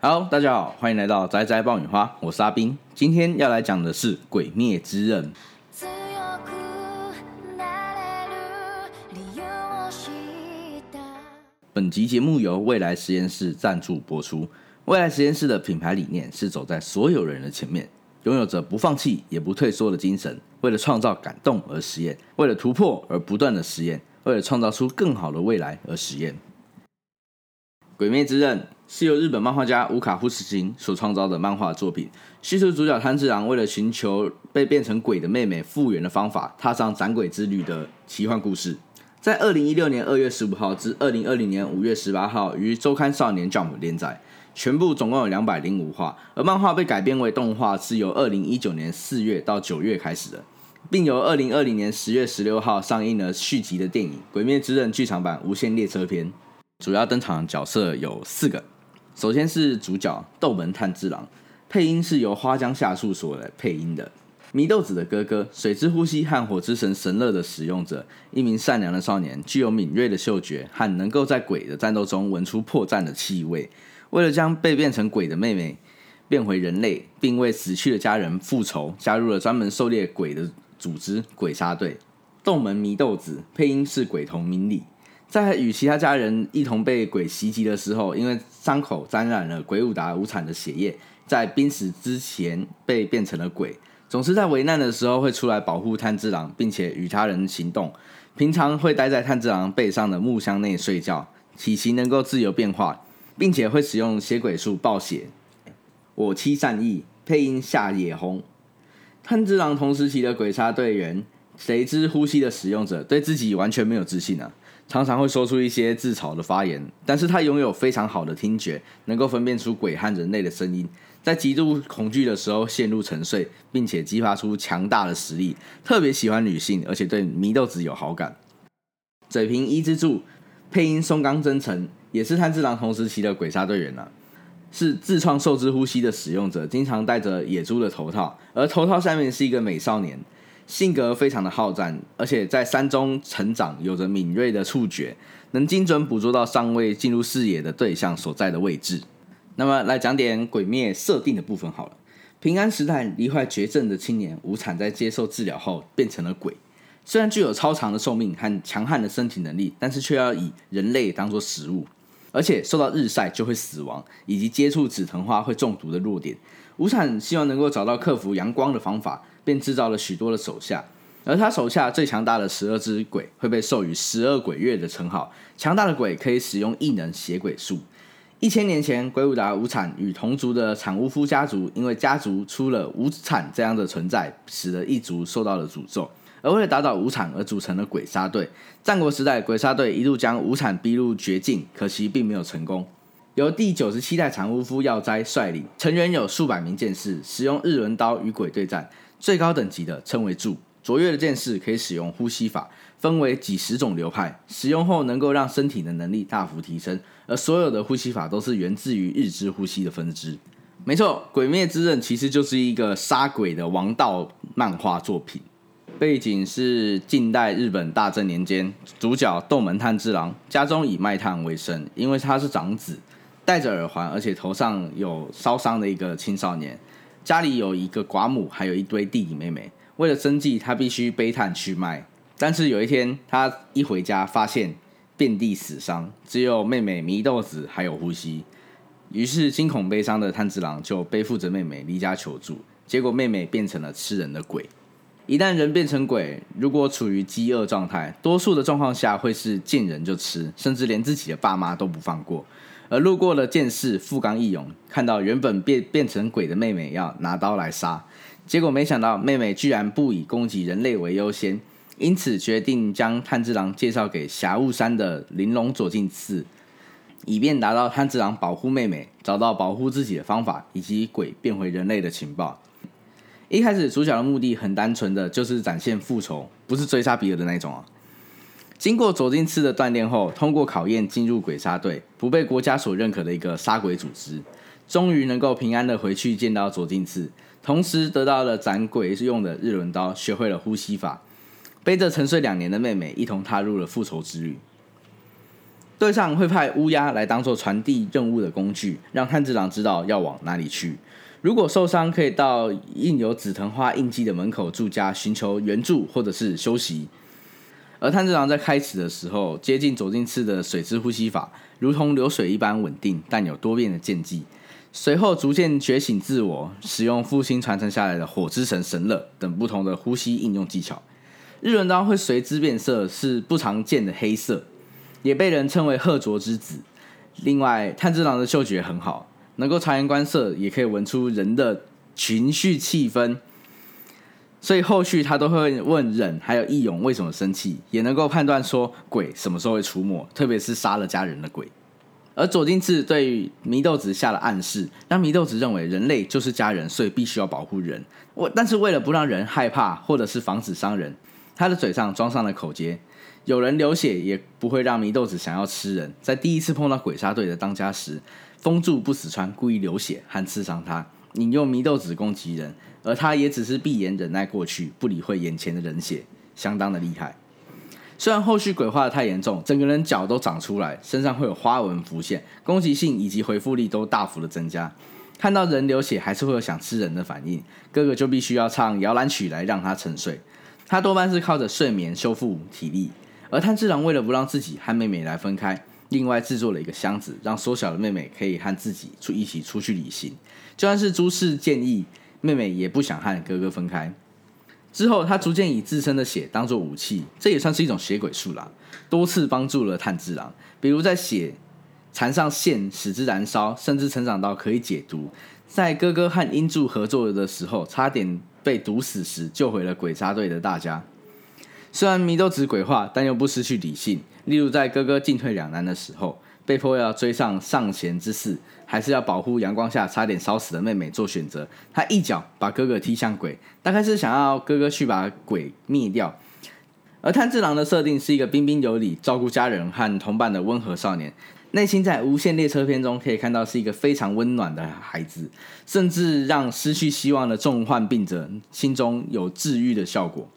Hello，大家好，欢迎来到宅宅爆米花，我是阿冰。今天要来讲的是《鬼灭之刃》。強くなれる理由を知った本集节目由未来实验室赞助播出。未来实验室的品牌理念是走在所有人的前面，拥有着不放弃也不退缩的精神，为了创造感动而实验，为了突破而不断的实验，为了创造出更好的未来而实验。《鬼灭之刃》 是由日本漫画家乌卡夫斯基所创造的漫画作品，叙述主角炭治郎为了寻求被变成鬼的妹妹复原的方法，踏上斩鬼之旅的奇幻故事。在二零一六年二月十五号至二零二零年五月十八号于周刊少年 Jump 连载，全部总共有两百零五话，而漫画被改编为动画是由二零一九年四月到九月开始的，并由二零二零年十月十六号上映了续集的电影《鬼灭之刃》剧场版《无限列车篇》。主要登场角色有四个，首先是主角豆门炭治郎，配音是由花江夏树所来配音的。祢豆子的哥哥，水之呼吸和火之神神乐的使用者，一名善良的少年，具有敏锐的嗅觉和能够在鬼的战斗中闻出破绽的气味。为了将被变成鬼的妹妹变回人类，并为死去的家人复仇，加入了专门狩猎鬼的组织——鬼杀队。斗门祢豆子配音是鬼童明里，在与其他家人一同被鬼袭击的时候，因为伤口沾染了鬼武达无惨的血液，在濒死之前被变成了鬼。总是在危难的时候会出来保护炭治郎，并且与他人行动。平常会待在炭治郎背上的木箱内睡觉，体型能够自由变化，并且会使用血鬼术暴血。我妻善意配音夏野红，炭治郎同时期的鬼杀队员，谁知呼吸的使用者对自己完全没有自信啊，常常会说出一些自嘲的发言。但是他拥有非常好的听觉，能够分辨出鬼和人类的声音，在极度恐惧的时候陷入沉睡，并且激发出强大的实力。特别喜欢女性，而且对祢豆子有好感。嘴平一之助配音松冈真诚，也是炭治郎同时期的鬼杀队员啊。是自创受之呼吸的使用者，经常戴着野猪的头套，而头套下面是一个美少年，性格非常的好战，而且在山中成长，有着敏锐的触觉，能精准捕捉到尚未进入视野的对象所在的位置。那么来讲点鬼灭设定的部分好了。平安时代罹患绝症的青年无惨，在接受治疗后变成了鬼。虽然具有超长的寿命和强悍的身体能力，但是却要以人类当做食物。而且受到日晒就会死亡，以及接触紫藤花会中毒的弱点。无产希望能够找到克服阳光的方法，便制造了许多的手下。而他手下最强大的十二只鬼会被授予十二鬼月的称号。强大的鬼可以使用异能邪鬼术。一千年前，鬼舞达无产与同族的产屋夫家族，因为家族出了无产这样的存在，使得一族受到了诅咒。而为了打倒无产而组成了鬼杀队。战国时代，鬼杀队一度将无产逼入绝境，可惜并没有成功。由第九十七代产屋夫耀哉率领，成员有数百名剑士，使用日轮刀与鬼对战。最高等级的称为柱，卓越的剑士可以使用呼吸法，分为几十种流派，使用后能够让身体的能力大幅提升。而所有的呼吸法都是源自于日之呼吸的分支。没错，《鬼灭之刃》其实就是一个杀鬼的王道漫画作品。背景是近代日本大正年间，主角豆门炭治郎家中以卖炭为生，因为他是长子，戴着耳环，而且头上有烧伤的一个青少年。家里有一个寡母，还有一堆弟弟妹妹。为了生计，他必须背炭去卖。但是有一天，他一回家，发现遍地死伤，只有妹妹祢豆子还有呼吸。于是惊恐悲伤的炭治郎就背负着妹妹离家求助，结果妹妹变成了吃人的鬼。一旦人变成鬼，如果处于饥饿状态，多数的状况下会是见人就吃，甚至连自己的爸妈都不放过。而路过的剑士富冈义勇看到原本变变成鬼的妹妹，要拿刀来杀，结果没想到妹妹居然不以攻击人类为优先，因此决定将炭治郎介绍给霞雾山的玲珑左近次，以便达到炭治郎保护妹妹、找到保护自己的方法，以及鬼变回人类的情报。一开始主角的目的很单纯的就是展现复仇，不是追杀比尔的那种啊。经过左近次的锻炼后，通过考验进入鬼杀队，不被国家所认可的一个杀鬼组织，终于能够平安的回去见到左近次，同时得到了斩鬼用的日轮刀，学会了呼吸法，背着沉睡两年的妹妹一同踏入了复仇之旅。队上会派乌鸦来当做传递任务的工具，让炭治郎知道要往哪里去。如果受伤，可以到印有紫藤花印记的门口驻家寻求援助或者是休息。而炭治郎在开始的时候接近左近次的水之呼吸法，如同流水一般稳定，但有多变的剑技。随后逐渐觉醒自我，使用父亲传承下来的火之神神乐等不同的呼吸应用技巧。日轮刀会随之变色，是不常见的黑色，也被人称为褐灼之子。另外，炭治郎的嗅觉很好，能够察言观色，也可以闻出人的情绪气氛。所以后续他都会问忍还有义勇为什么生气，也能够判断说鬼什么时候会出没，特别是杀了家人的鬼。而左金次对祢豆子下了暗示，让祢豆子认为人类就是家人，所以必须要保护人。我但是为了不让人害怕，或者是防止伤人，他的嘴上装上了口结，有人流血也不会让祢豆子想要吃人。在第一次碰到鬼杀队的当家时，封住不死川故意流血和刺伤他，引诱祢豆子攻击人。而他也只是闭眼忍耐过去，不理会眼前的人血，相当的厉害。虽然后续鬼化的太严重，整个人脚都长出来，身上会有花纹浮现，攻击性以及回复力都大幅的增加。看到人流血，还是会有想吃人的反应。哥哥就必须要唱摇篮曲来让他沉睡。他多半是靠着睡眠修复体力。而炭治郎为了不让自己和妹妹来分开，另外制作了一个箱子，让缩小的妹妹可以和自己出一起出去旅行。就算是朱氏建议。妹妹也不想和哥哥分开。之后，他逐渐以自身的血当做武器，这也算是一种血鬼术啦。多次帮助了炭治郎，比如在血缠上线使之燃烧，甚至成长到可以解毒。在哥哥和英柱合作的时候，差点被毒死时，救回了鬼杀队的大家。虽然祢豆子鬼话，但又不失去理性。例如在哥哥进退两难的时候。被迫要追上上弦之势，还是要保护阳光下差点烧死的妹妹做选择。他一脚把哥哥踢向鬼，大概是想要哥哥去把鬼灭掉。而炭治郎的设定是一个彬彬有礼、照顾家人和同伴的温和少年，内心在无限列车篇中可以看到是一个非常温暖的孩子，甚至让失去希望的重患病者心中有治愈的效果。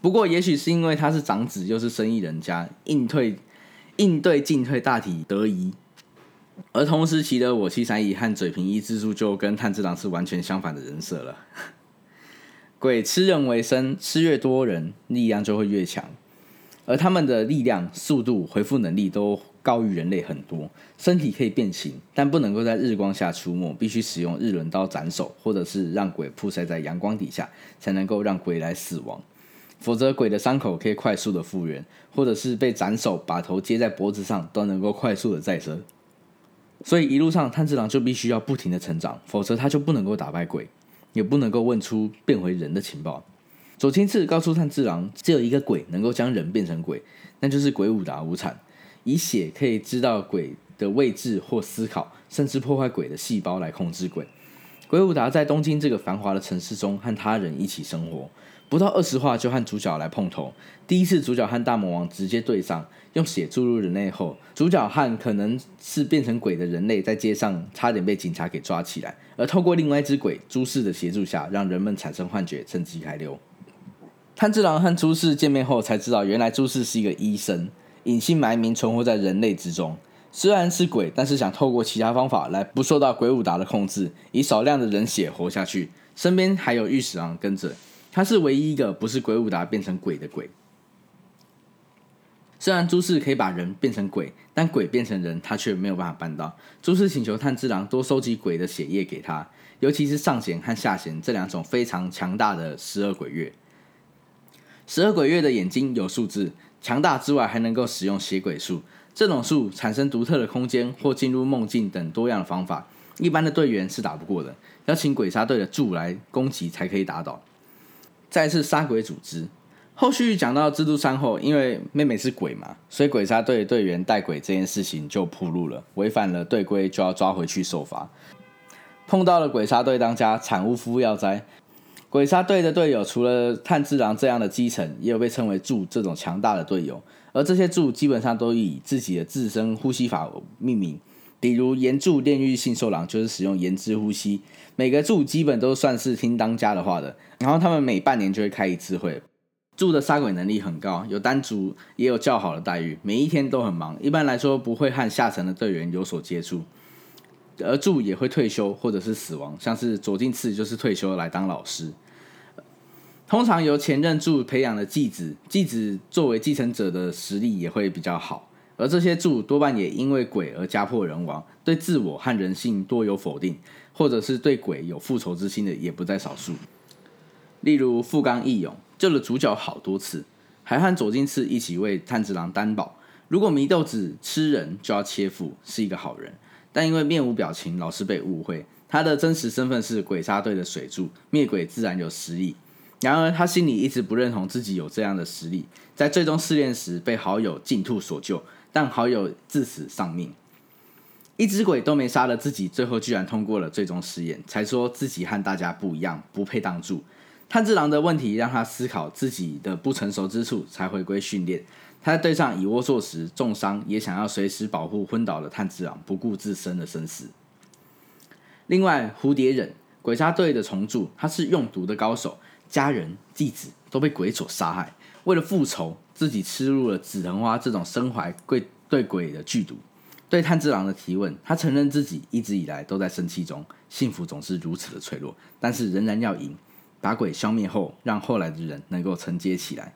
不过，也许是因为他是长子，又是生意人家，应退。应对进退大体得宜，而同时期的我七三一和嘴平一之助就跟炭治郎是完全相反的人设了。鬼吃人为生，吃越多人力量就会越强，而他们的力量、速度、回复能力都高于人类很多。身体可以变形，但不能够在日光下出没，必须使用日轮刀斩首，或者是让鬼曝晒在阳光底下，才能够让鬼来死亡。否则，鬼的伤口可以快速的复原，或者是被斩首，把头接在脖子上，都能够快速的再生。所以一路上，炭治郎就必须要不停的成长，否则他就不能够打败鬼，也不能够问出变回人的情报。左亲次告诉炭治郎，只有一个鬼能够将人变成鬼，那就是鬼武达无惨。以血可以知道鬼的位置或思考，甚至破坏鬼的细胞来控制鬼。鬼武达在东京这个繁华的城市中和他人一起生活。不到二十话就和主角来碰头。第一次主角和大魔王直接对上，用血注入人类后，主角和可能是变成鬼的人类在街上差点被警察给抓起来。而透过另外一只鬼朱氏的协助下，让人们产生幻觉，趁机开溜。炭治郎和朱氏见面后才知道，原来朱氏是一个医生，隐姓埋名存活在人类之中。虽然是鬼，但是想透过其他方法来不受到鬼武达的控制，以少量的人血活下去。身边还有御史郎跟着。他是唯一一个不是鬼武达变成鬼的鬼。虽然朱氏可以把人变成鬼，但鬼变成人，他却没有办法办到。朱氏请求炭治郎多收集鬼的血液给他，尤其是上弦和下弦这两种非常强大的十二鬼月。十二鬼月的眼睛有数字，强大之外还能够使用血鬼术，这种术产生独特的空间或进入梦境等多样的方法，一般的队员是打不过的，要请鬼杀队的柱来攻击才可以打倒。再次杀鬼组织，后续讲到蜘蛛山后，因为妹妹是鬼嘛，所以鬼杀队队员带鬼这件事情就铺路了，违反了队规就要抓回去受罚。碰到了鬼杀队当家产屋夫要灾，鬼杀队的队友除了炭治郎这样的基层，也有被称为柱这种强大的队友，而这些柱基本上都以自己的自身呼吸法命名。比如岩柱炼狱性受狼就是使用岩之呼吸，每个柱基本都算是听当家的话的。然后他们每半年就会开一次会，柱的杀鬼能力很高，有单组也有较好的待遇，每一天都很忙。一般来说不会和下层的队员有所接触，而柱也会退休或者是死亡，像是左近次就是退休来当老师。通常由前任柱培养的继子，继子作为继承者的实力也会比较好，而这些柱多半也因为鬼而家破人亡，对自我和人性多有否定，或者是对鬼有复仇之心的也不在少数。例如富冈义勇救了主角好多次，还和左近次一起为炭治郎担保，如果祢豆子吃人就要切腹，是一个好人。但因为面无表情，老是被误会，他的真实身份是鬼杀队的水柱，灭鬼自然有实力。然而他心里一直不认同自己有这样的实力，在最终试炼时被好友净兔所救，但好友自死丧命。一只鬼都没杀了自己，最后居然通过了最终试验，才说自己和大家不一样，不配当助。炭治郎的问题让他思考自己的不成熟之处，才回归训练。他在对上蚁窝座时重伤，也想要随时保护昏倒的炭治郎，不顾自身的生死。另外，蝴蝶忍鬼杀队的重铸，他是用毒的高手，家人、弟子都被鬼所杀害。为了复仇，自己吃入了紫藤花这种身怀鬼对鬼的剧毒。对炭治郎的提问，他承认自己一直以来都在生气中，幸福总是如此的脆弱，但是仍然要赢。把鬼消灭后，让后来的人能够承接起来。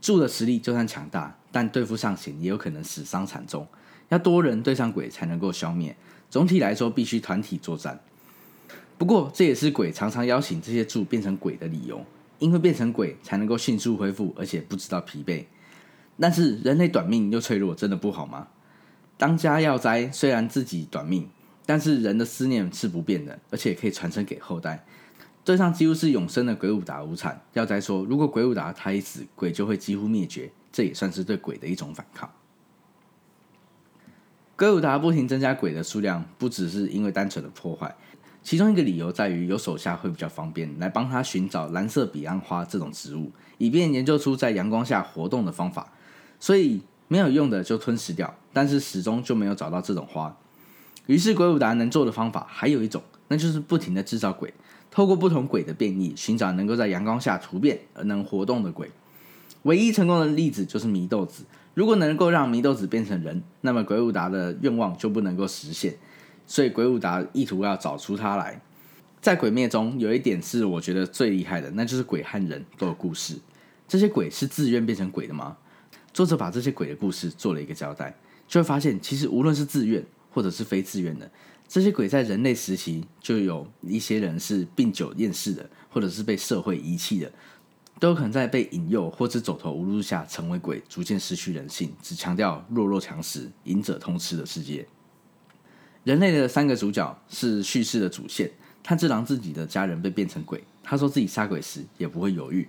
柱的实力就算强大，但对付上行也有可能死伤惨重。要多人对上鬼才能够消灭。总体来说，必须团体作战。不过，这也是鬼常常邀请这些柱变成鬼的理由，因为变成鬼才能够迅速恢复，而且不知道疲惫。但是人类短命又脆弱，真的不好吗？当家要灾，虽然自己短命，但是人的思念是不变的，而且可以传承给后代。对上几乎是永生的鬼武达无产，要再说，如果鬼武达他一死，鬼就会几乎灭绝，这也算是对鬼的一种反抗。鬼武达不停增加鬼的数量，不只是因为单纯的破坏，其中一个理由在于有手下会比较方便来帮他寻找蓝色彼岸花这种植物，以便研究出在阳光下活动的方法。所以没有用的就吞噬掉，但是始终就没有找到这种花。于是鬼武达能做的方法还有一种，那就是不停的制造鬼。透过不同鬼的变异，寻找能够在阳光下突变而能活动的鬼。唯一成功的例子就是祢豆子。如果能够让祢豆子变成人，那么鬼武达的愿望就不能够实现。所以鬼武达意图要找出他来。在鬼灭中有一点是我觉得最厉害的，那就是鬼和人都有故事。这些鬼是自愿变成鬼的吗？作者把这些鬼的故事做了一个交代，就会发现其实无论是自愿或者是非自愿的。这些鬼在人类时期就有一些人是病久厌世的，或者是被社会遗弃的，都有可能在被引诱或者走投无路下成为鬼，逐渐失去人性，只强调弱肉强食、赢者通吃的世界。人类的三个主角是叙事的主线。炭治郎自己的家人被变成鬼，他说自己杀鬼时也不会犹豫。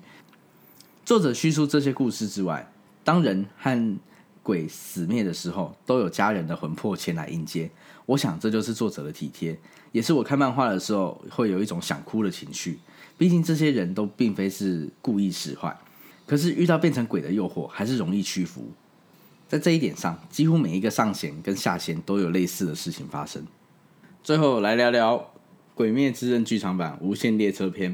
作者叙述这些故事之外，当人和鬼死灭的时候，都有家人的魂魄前来迎接。我想这就是作者的体贴，也是我看漫画的时候会有一种想哭的情绪。毕竟这些人都并非是故意使坏，可是遇到变成鬼的诱惑，还是容易屈服。在这一点上，几乎每一个上弦跟下弦都有类似的事情发生。最后来聊聊《鬼灭之刃》剧场版《无限列车篇》。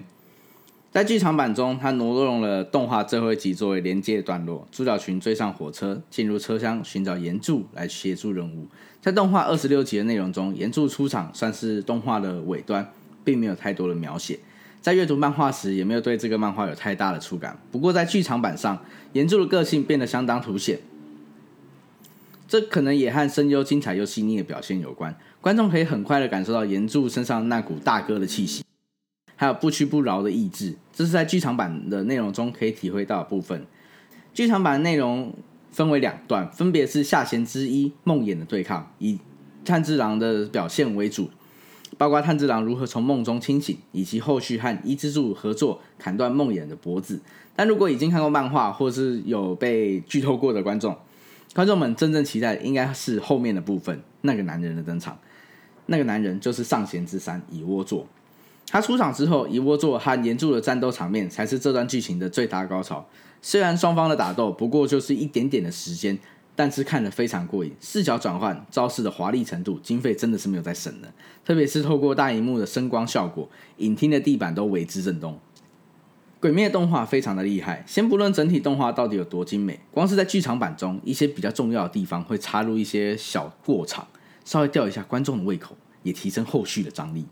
在剧场版中，它挪用了动画最后一集作为连接段落。主角群追上火车，进入车厢寻找岩柱来协助任务。在动画二十六集的内容中，岩柱出场算是动画的尾端，并没有太多的描写。在阅读漫画时，也没有对这个漫画有太大的触感。不过在剧场版上，岩柱的个性变得相当凸显，这可能也和声优精彩又细腻的表现有关。观众可以很快的感受到岩柱身上那股大哥的气息。还有不屈不挠的意志，这是在剧场版的内容中可以体会到的部分。剧场版的内容分为两段，分别是下弦之一梦魇的对抗，以炭治郎的表现为主，包括炭治郎如何从梦中清醒，以及后续和伊之助合作砍断梦魇的脖子。但如果已经看过漫画或是有被剧透过的观众，观众们真正期待的应该是后面的部分，那个男人的登场。那个男人就是上弦之三蚁窝座。他出场之后，一窝座和岩柱的战斗场面才是这段剧情的最大高潮。虽然双方的打斗不过就是一点点的时间，但是看得非常过瘾。视角转换、招式的华丽程度，经费真的是没有在省的。特别是透过大荧幕的声光效果，影厅的地板都为之震动。鬼灭动画非常的厉害，先不论整体动画到底有多精美，光是在剧场版中一些比较重要的地方会插入一些小过场，稍微吊一下观众的胃口，也提升后续的张力。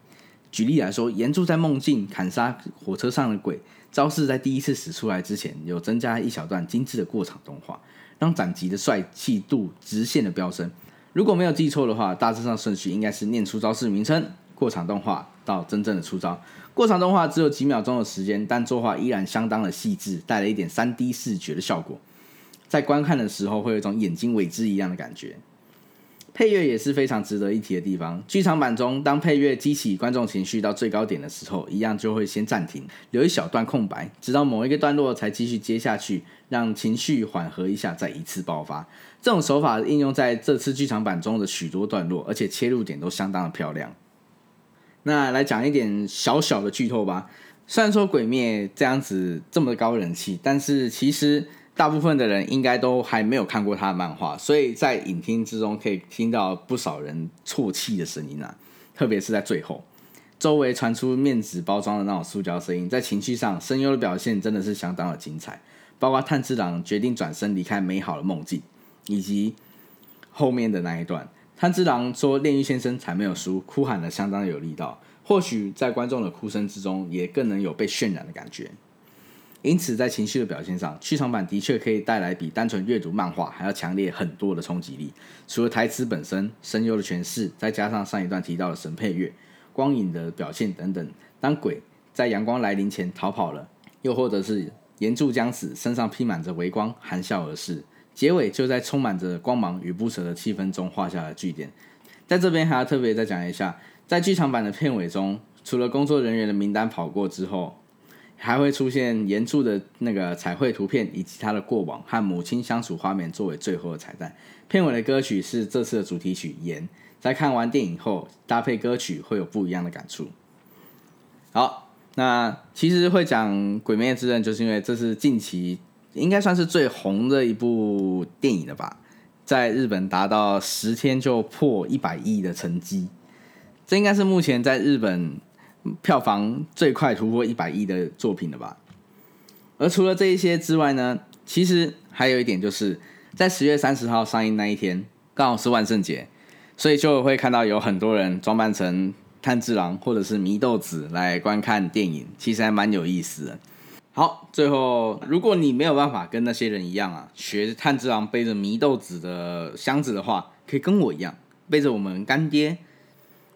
举例来说，岩柱在梦境砍杀火车上的鬼招式，在第一次使出来之前，有增加一小段精致的过场动画，让斩击的帅气度直线的飙升。如果没有记错的话，大致上顺序应该是念出招式名称、过场动画到真正的出招。过场动画只有几秒钟的时间，但作画依然相当的细致，带了一点三 D 视觉的效果，在观看的时候会有一种眼睛为之一样的感觉。配乐也是非常值得一提的地方。剧场版中，当配乐激起观众情绪到最高点的时候，一样就会先暂停，留一小段空白，直到某一个段落才继续接下去，让情绪缓和一下，再一次爆发。这种手法应用在这次剧场版中的许多段落，而且切入点都相当的漂亮。那来讲一点小小的剧透吧。虽然说《鬼灭》这样子这么高人气，但是其实大部分的人应该都还没有看过他的漫画，所以在影厅之中可以听到不少人啜泣的声音啊，特别是在最后，周围传出面纸包装的那种塑胶声音，在情绪上声优的表现真的是相当的精彩，包括炭治郎决定转身离开美好的梦境，以及后面的那一段。炭治郎说：“炼狱先生才没有输，哭喊的相当有力道。或许在观众的哭声之中，也更能有被渲染的感觉。因此，在情绪的表现上，剧场版的确可以带来比单纯阅读漫画还要强烈很多的冲击力。除了台词本身、声优的诠释，再加上上一段提到的神配乐、光影的表现等等，当鬼在阳光来临前逃跑了，又或者是岩柱将死，身上披满着微光，含笑而逝。”结尾就在充满着光芒与不舍的气氛中画下了句点。在这边还要特别再讲一下，在剧场版的片尾中，除了工作人员的名单跑过之后，还会出现岩柱的那个彩绘图片以及他的过往和母亲相处画面作为最后的彩蛋。片尾的歌曲是这次的主题曲《岩》。在看完电影后，搭配歌曲会有不一样的感触。好，那其实会讲《鬼灭之刃》，就是因为这是近期。应该算是最红的一部电影了吧，在日本达到十天就破一百亿的成绩，这应该是目前在日本票房最快突破一百亿的作品了吧。而除了这一些之外呢，其实还有一点就是在十月三十号上映那一天，刚好是万圣节，所以就会看到有很多人装扮成炭治郎或者是祢豆子来观看电影，其实还蛮有意思的。好，最后，如果你没有办法跟那些人一样啊，学炭治郎背着祢豆子的箱子的话，可以跟我一样，背着我们干爹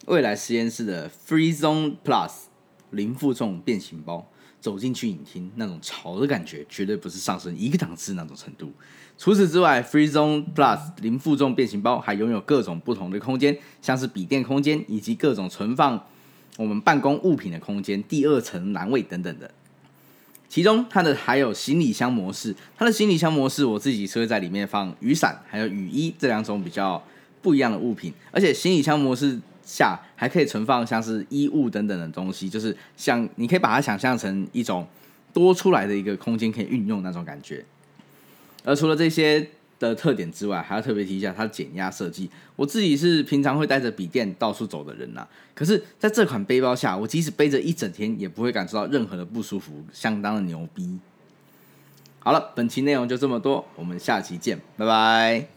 未来实验室的 Free Zone Plus 零负重变形包，走进去影厅，那种潮的感觉，绝对不是上升一个档次那种程度。除此之外，Free Zone Plus 零负重变形包还拥有各种不同的空间，像是笔电空间，以及各种存放我们办公物品的空间，第二层栏位等等的。其中它的还有行李箱模式，它的行李箱模式我自己是会在里面放雨伞还有雨衣这两种比较不一样的物品，而且行李箱模式下还可以存放像是衣物等等的东西，就是像你可以把它想象成一种多出来的一个空间可以运用那种感觉。而除了这些。的特点之外，还要特别提一下它的减压设计。我自己是平常会带着笔电到处走的人呐，可是在这款背包下，我即使背着一整天，也不会感受到任何的不舒服，相当的牛逼。好了，本期内容就这么多，我们下期见，拜拜。